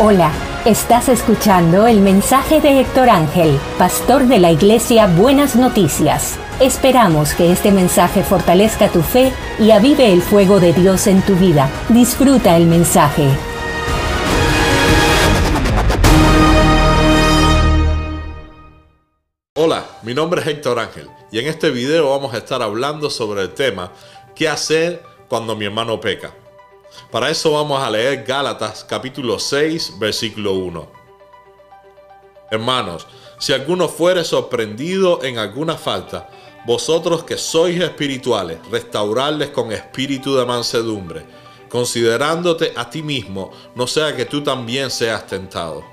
Hola, estás escuchando el mensaje de Héctor Ángel, pastor de la iglesia Buenas Noticias. Esperamos que este mensaje fortalezca tu fe y avive el fuego de Dios en tu vida. Disfruta el mensaje. Hola, mi nombre es Héctor Ángel y en este video vamos a estar hablando sobre el tema ¿Qué hacer cuando mi hermano peca? Para eso vamos a leer Gálatas capítulo 6, versículo 1. Hermanos, si alguno fuere sorprendido en alguna falta, vosotros que sois espirituales, restaurarles con espíritu de mansedumbre, considerándote a ti mismo, no sea que tú también seas tentado.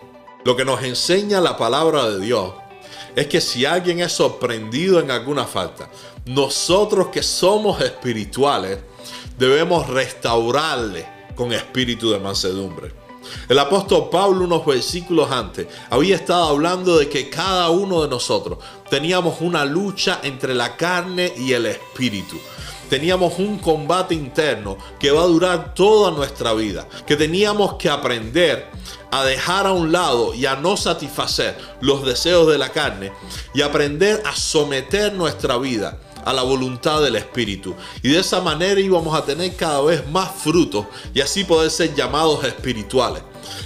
Lo que nos enseña la palabra de Dios es que si alguien es sorprendido en alguna falta, nosotros que somos espirituales, debemos restaurarle con espíritu de mansedumbre. El apóstol Pablo unos versículos antes había estado hablando de que cada uno de nosotros teníamos una lucha entre la carne y el espíritu. Teníamos un combate interno que va a durar toda nuestra vida, que teníamos que aprender a dejar a un lado y a no satisfacer los deseos de la carne y aprender a someter nuestra vida a la voluntad del Espíritu. Y de esa manera íbamos a tener cada vez más frutos y así poder ser llamados espirituales.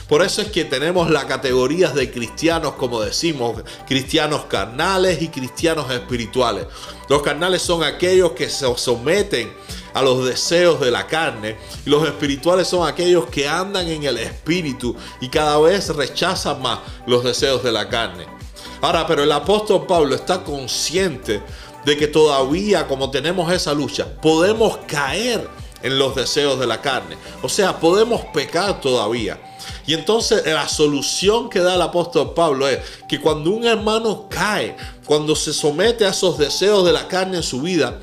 Por eso es que tenemos las categorías de cristianos, como decimos, cristianos carnales y cristianos espirituales. Los carnales son aquellos que se someten a los deseos de la carne y los espirituales son aquellos que andan en el espíritu y cada vez rechazan más los deseos de la carne. Ahora, pero el apóstol Pablo está consciente de que todavía como tenemos esa lucha, podemos caer en los deseos de la carne. O sea, podemos pecar todavía. Y entonces la solución que da el apóstol Pablo es que cuando un hermano cae, cuando se somete a esos deseos de la carne en su vida,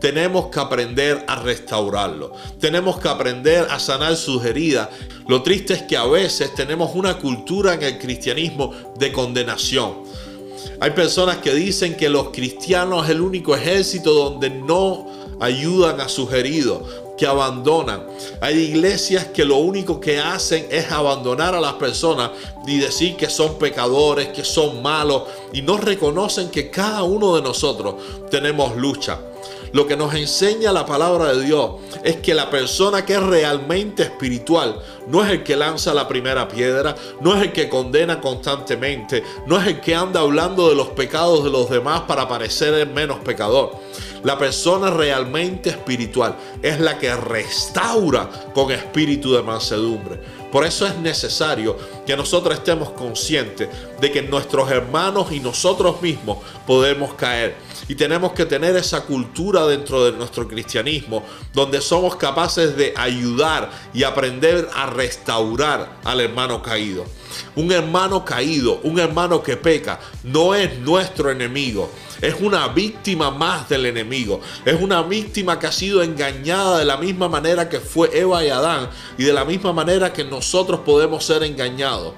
tenemos que aprender a restaurarlo. Tenemos que aprender a sanar sus heridas. Lo triste es que a veces tenemos una cultura en el cristianismo de condenación hay personas que dicen que los cristianos es el único ejército donde no ayudan a sus heridos, que abandonan. Hay iglesias que lo único que hacen es abandonar a las personas y decir que son pecadores, que son malos y no reconocen que cada uno de nosotros tenemos lucha. Lo que nos enseña la palabra de Dios es que la persona que es realmente espiritual no es el que lanza la primera piedra, no es el que condena constantemente, no es el que anda hablando de los pecados de los demás para parecer menos pecador. La persona realmente espiritual es la que restaura con espíritu de mansedumbre. Por eso es necesario que nosotros estemos conscientes de que nuestros hermanos y nosotros mismos podemos caer. Y tenemos que tener esa cultura dentro de nuestro cristianismo, donde somos capaces de ayudar y aprender a restaurar al hermano caído. Un hermano caído, un hermano que peca, no es nuestro enemigo. Es una víctima más del enemigo. Es una víctima que ha sido engañada de la misma manera que fue Eva y Adán y de la misma manera que nosotros podemos ser engañados.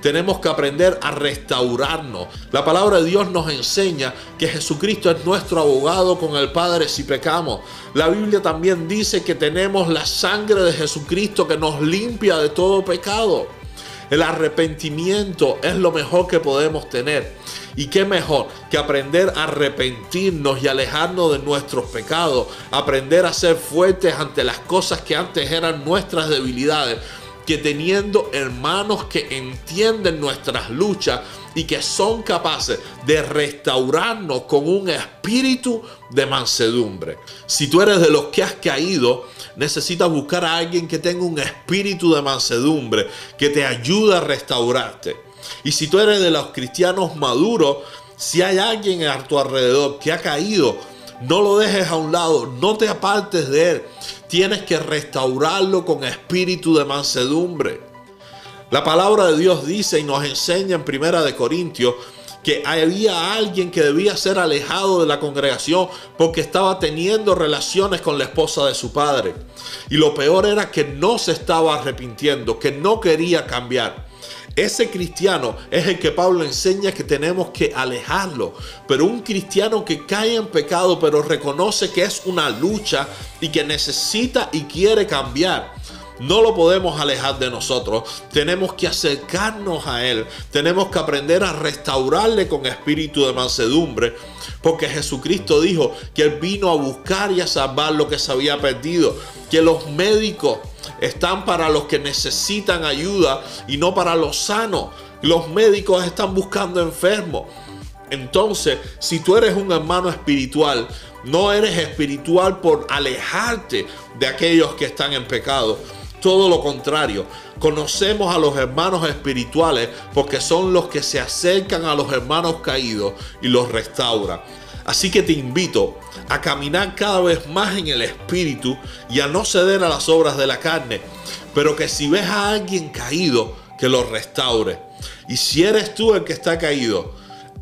Tenemos que aprender a restaurarnos. La palabra de Dios nos enseña que Jesucristo es nuestro abogado con el Padre si pecamos. La Biblia también dice que tenemos la sangre de Jesucristo que nos limpia de todo pecado. El arrepentimiento es lo mejor que podemos tener. Y qué mejor que aprender a arrepentirnos y alejarnos de nuestros pecados, aprender a ser fuertes ante las cosas que antes eran nuestras debilidades, que teniendo hermanos que entienden nuestras luchas y que son capaces de restaurarnos con un espíritu de mansedumbre. Si tú eres de los que has caído, necesitas buscar a alguien que tenga un espíritu de mansedumbre, que te ayude a restaurarte. Y si tú eres de los cristianos maduros, si hay alguien a tu alrededor que ha caído, no lo dejes a un lado, no te apartes de él. Tienes que restaurarlo con espíritu de mansedumbre. La palabra de Dios dice y nos enseña en Primera de Corintios que había alguien que debía ser alejado de la congregación porque estaba teniendo relaciones con la esposa de su padre. Y lo peor era que no se estaba arrepintiendo, que no quería cambiar. Ese cristiano es el que Pablo enseña que tenemos que alejarlo. Pero un cristiano que cae en pecado pero reconoce que es una lucha y que necesita y quiere cambiar. No lo podemos alejar de nosotros. Tenemos que acercarnos a Él. Tenemos que aprender a restaurarle con espíritu de mansedumbre. Porque Jesucristo dijo que Él vino a buscar y a salvar lo que se había perdido. Que los médicos están para los que necesitan ayuda y no para los sanos. Los médicos están buscando enfermos. Entonces, si tú eres un hermano espiritual, no eres espiritual por alejarte de aquellos que están en pecado. Todo lo contrario, conocemos a los hermanos espirituales porque son los que se acercan a los hermanos caídos y los restauran. Así que te invito a caminar cada vez más en el espíritu y a no ceder a las obras de la carne, pero que si ves a alguien caído, que lo restaure. Y si eres tú el que está caído,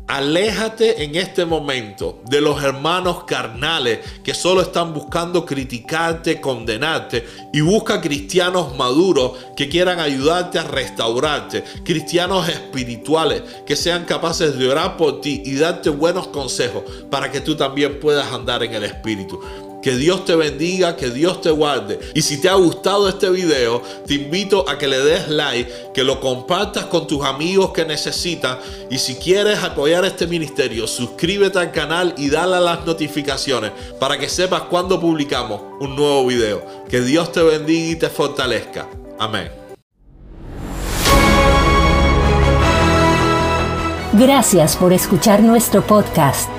Aléjate en este momento de los hermanos carnales que solo están buscando criticarte, condenarte y busca cristianos maduros que quieran ayudarte a restaurarte, cristianos espirituales que sean capaces de orar por ti y darte buenos consejos para que tú también puedas andar en el espíritu. Que Dios te bendiga, que Dios te guarde. Y si te ha gustado este video, te invito a que le des like, que lo compartas con tus amigos que necesitan. Y si quieres apoyar este ministerio, suscríbete al canal y dale a las notificaciones para que sepas cuando publicamos un nuevo video. Que Dios te bendiga y te fortalezca. Amén. Gracias por escuchar nuestro podcast.